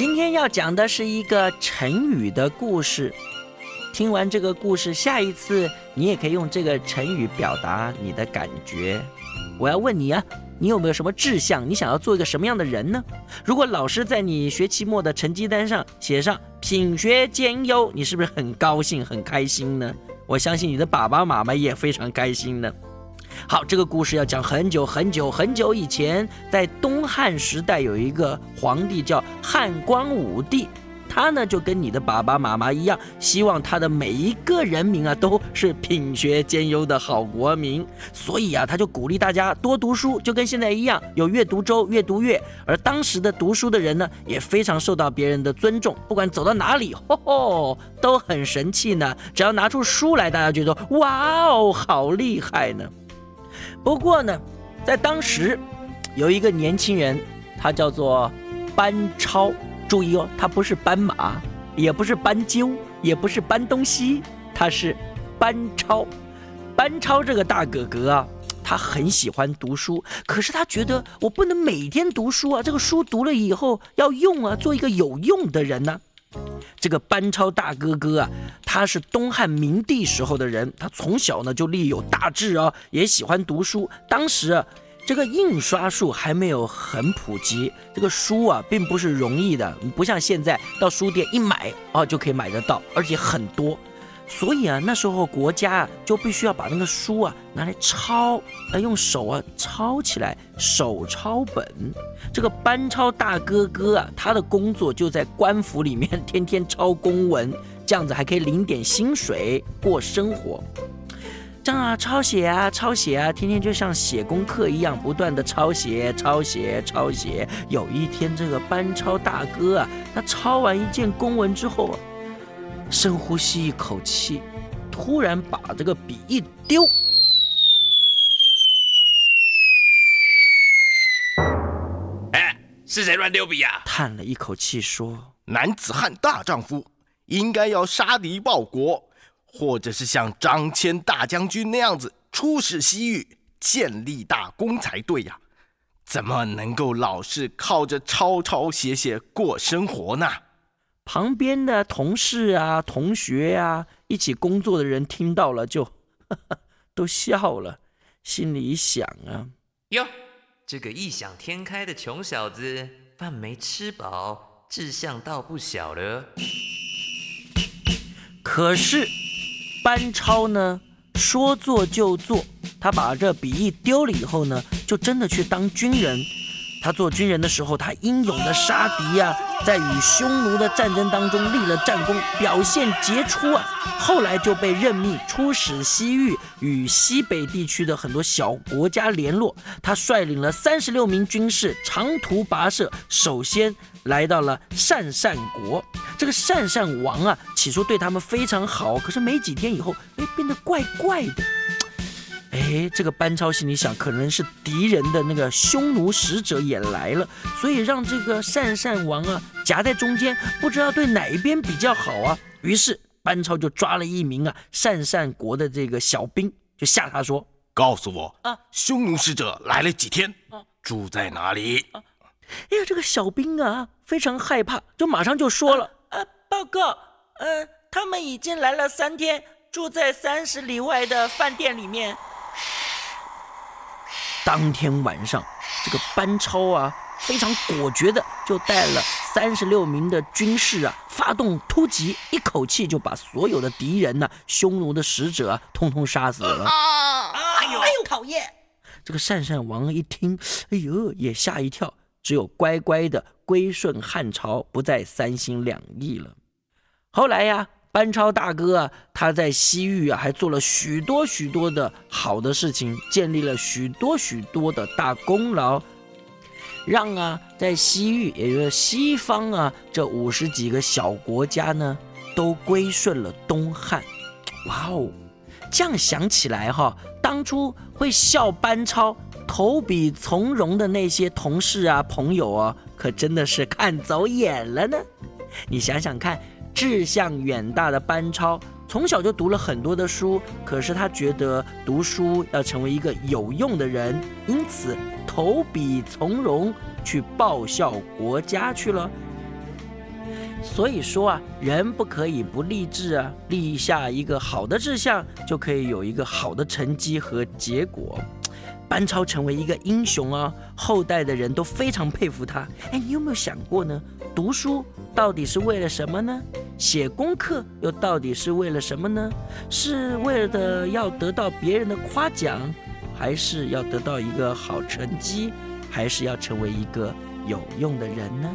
今天要讲的是一个成语的故事。听完这个故事，下一次你也可以用这个成语表达你的感觉。我要问你啊，你有没有什么志向？你想要做一个什么样的人呢？如果老师在你学期末的成绩单上写上品学兼优，你是不是很高兴、很开心呢？我相信你的爸爸妈妈也非常开心呢。好，这个故事要讲很久很久很久以前，在东汉时代有一个皇帝叫汉光武帝。他呢就跟你的爸爸妈妈一样，希望他的每一个人民啊都是品学兼优的好国民，所以啊他就鼓励大家多读书，就跟现在一样有阅读周、阅读月。而当时的读书的人呢也非常受到别人的尊重，不管走到哪里，吼吼都很神气呢。只要拿出书来，大家觉得哇哦好厉害呢。不过呢，在当时有一个年轻人，他叫做班超。注意哦，他不是斑马，也不是斑鸠，也不是搬东西，他是班超。班超这个大哥哥啊，他很喜欢读书，可是他觉得我不能每天读书啊，这个书读了以后要用啊，做一个有用的人呢。这个班超大哥哥啊，他是东汉明帝时候的人，他从小呢就立有大志啊，也喜欢读书。当时。啊这个印刷术还没有很普及，这个书啊并不是容易的，不像现在到书店一买啊就可以买得到，而且很多。所以啊，那时候国家啊就必须要把那个书啊拿来抄，来用手啊抄起来，手抄本。这个班超大哥哥啊，他的工作就在官府里面天天抄公文，这样子还可以领点薪水过生活。这样啊，抄写啊，抄写啊，天天就像写功课一样，不断的抄写、抄写、抄写。有一天，这个班超大哥啊，他抄完一件公文之后，深呼吸一口气，突然把这个笔一丢。哎，是谁乱丢笔呀？叹了一口气说：“男子汉大丈夫，应该要杀敌报国。”或者是像张骞大将军那样子出使西域，建立大功才对呀？怎么能够老是靠着抄抄写写过生活呢？旁边的同事啊、同学啊、一起工作的人听到了就 都笑了，心里想啊：哟，这个异想天开的穷小子，饭没吃饱，志向倒不小了。可是。班超呢，说做就做，他把这笔一丢了以后呢，就真的去当军人。他做军人的时候，他英勇的杀敌呀，在与匈奴的战争当中立了战功，表现杰出啊。后来就被任命出使西域，与西北地区的很多小国家联络。他率领了三十六名军士，长途跋涉，首先来到了鄯善国。这个鄯善王啊，起初对他们非常好，可是没几天以后，哎，变得怪怪的。哎，这个班超心里想，可能是敌人的那个匈奴使者也来了，所以让这个鄯善王啊夹在中间，不知道对哪一边比较好啊。于是班超就抓了一名啊鄯善国的这个小兵，就吓他说：“告诉我啊，匈奴使者来了几天？住在哪里？”哎呀，这个小兵啊非常害怕，就马上就说了：“啊，报告，呃，他们已经来了三天，住在三十里外的饭店里面。”当天晚上，这个班超啊，非常果决的就带了三十六名的军士啊，发动突击，一口气就把所有的敌人呢，匈奴的使者啊，通通杀死了。啊！哎呦，哎呦，讨厌！这个鄯善王一听，哎呦，也吓一跳，只有乖乖的归顺汉朝，不再三心两意了。后来呀。班超大哥啊，他在西域啊，还做了许多许多的好的事情，建立了许多许多的大功劳，让啊，在西域，也就是西方啊，这五十几个小国家呢，都归顺了东汉。哇哦，这样想起来哈，当初会笑班超投笔从戎的那些同事啊、朋友啊，可真的是看走眼了呢。你想想看。志向远大的班超从小就读了很多的书，可是他觉得读书要成为一个有用的人，因此投笔从戎去报效国家去了。所以说啊，人不可以不立志啊，立下一个好的志向，就可以有一个好的成绩和结果。班超成为一个英雄啊，后代的人都非常佩服他。哎，你有没有想过呢？读书到底是为了什么呢？写功课又到底是为了什么呢？是为了要得到别人的夸奖，还是要得到一个好成绩，还是要成为一个有用的人呢？